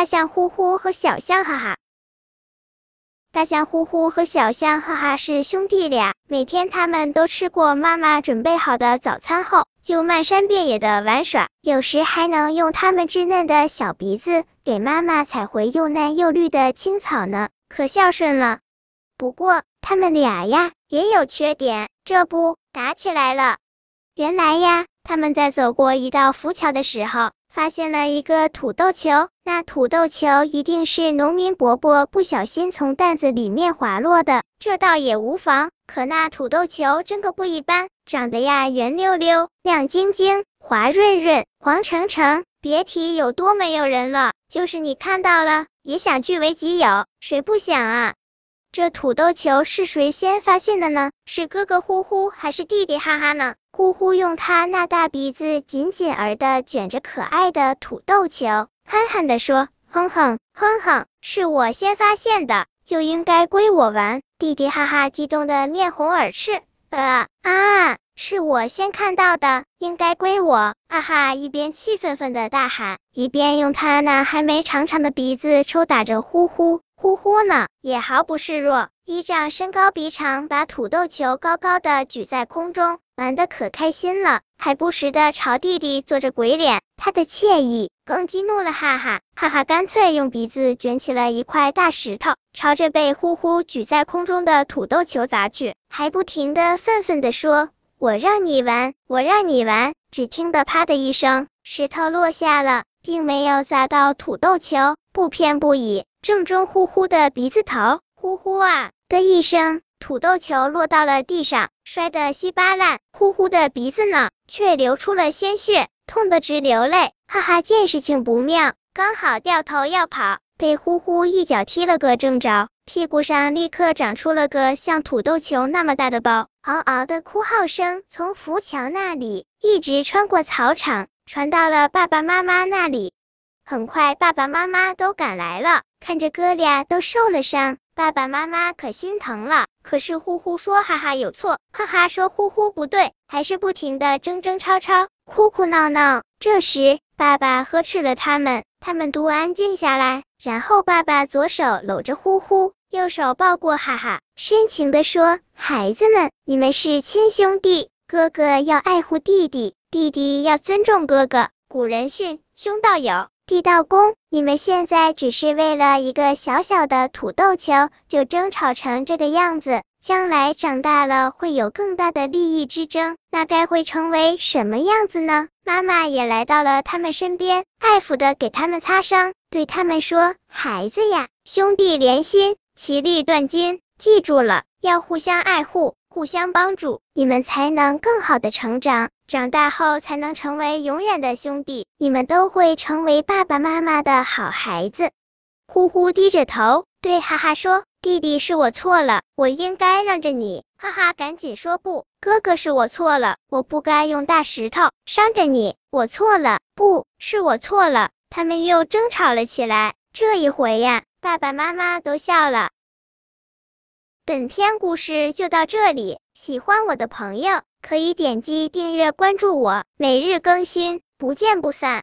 大象呼呼和小象哈哈。大象呼呼和小象哈哈是兄弟俩，每天他们都吃过妈妈准备好的早餐后，就漫山遍野的玩耍，有时还能用他们稚嫩的小鼻子给妈妈采回又嫩又绿的青草呢，可孝顺了。不过他们俩呀也有缺点，这不打起来了。原来呀，他们在走过一道浮桥的时候。发现了一个土豆球，那土豆球一定是农民伯伯不小心从担子里面滑落的，这倒也无妨。可那土豆球真个不一般，长得呀圆溜溜、亮晶晶、滑润润、黄澄澄，别提有多没有人了。就是你看到了，也想据为己有，谁不想啊？这土豆球是谁先发现的呢？是哥哥呼呼还是弟弟哈哈呢？呼呼用他那大鼻子紧紧儿的卷着可爱的土豆球，憨憨的说：“哼哼哼哼，是我先发现的，就应该归我玩。”弟弟哈哈激动的面红耳赤，呃啊，是我先看到的，应该归我，哈哈！一边气愤愤的大喊，一边用他那还没长长的鼻子抽打着呼呼。呼呼呢，也毫不示弱，依仗身高鼻长，把土豆球高高的举在空中，玩的可开心了，还不时的朝弟弟做着鬼脸。他的惬意更激怒了哈哈，哈哈干脆用鼻子卷起了一块大石头，朝着被呼呼举在空中的土豆球砸去，还不停的愤愤的说：“我让你玩，我让你玩！”只听得啪的一声，石头落下了，并没有砸到土豆球，不偏不倚。正中呼呼的鼻子头，呼呼啊的一声，土豆球落到了地上，摔得稀巴烂。呼呼的鼻子呢，却流出了鲜血，痛得直流泪。哈哈，见事情不妙，刚好掉头要跑，被呼呼一脚踢了个正着，屁股上立刻长出了个像土豆球那么大的包。嗷嗷的哭号声从浮桥那里一直穿过草场，传到了爸爸妈妈那里。很快，爸爸妈妈都赶来了。看着哥俩都受了伤，爸爸妈妈可心疼了。可是呼呼说哈哈有错，哈哈说呼呼不对，还是不停的争争吵吵，哭哭闹闹。这时，爸爸呵斥了他们，他们都安静下来。然后，爸爸左手搂着呼呼，右手抱过哈哈，深情的说：“孩子们，你们是亲兄弟，哥哥要爱护弟弟，弟弟要尊重哥哥。古人训，兄道友。”地道公，你们现在只是为了一个小小的土豆球就争吵成这个样子，将来长大了会有更大的利益之争，那该会成为什么样子呢？妈妈也来到了他们身边，爱抚的给他们擦伤，对他们说：“孩子呀，兄弟连心，其利断金，记住了，要互相爱护。”互相帮助，你们才能更好的成长，长大后才能成为永远的兄弟。你们都会成为爸爸妈妈的好孩子。呼呼低着头对哈哈说：“弟弟是我错了，我应该让着你。”哈哈赶紧说：“不，哥哥是我错了，我不该用大石头伤着你，我错了，不是我错了。”他们又争吵了起来。这一回呀，爸爸妈妈都笑了。本篇故事就到这里，喜欢我的朋友可以点击订阅关注我，每日更新，不见不散。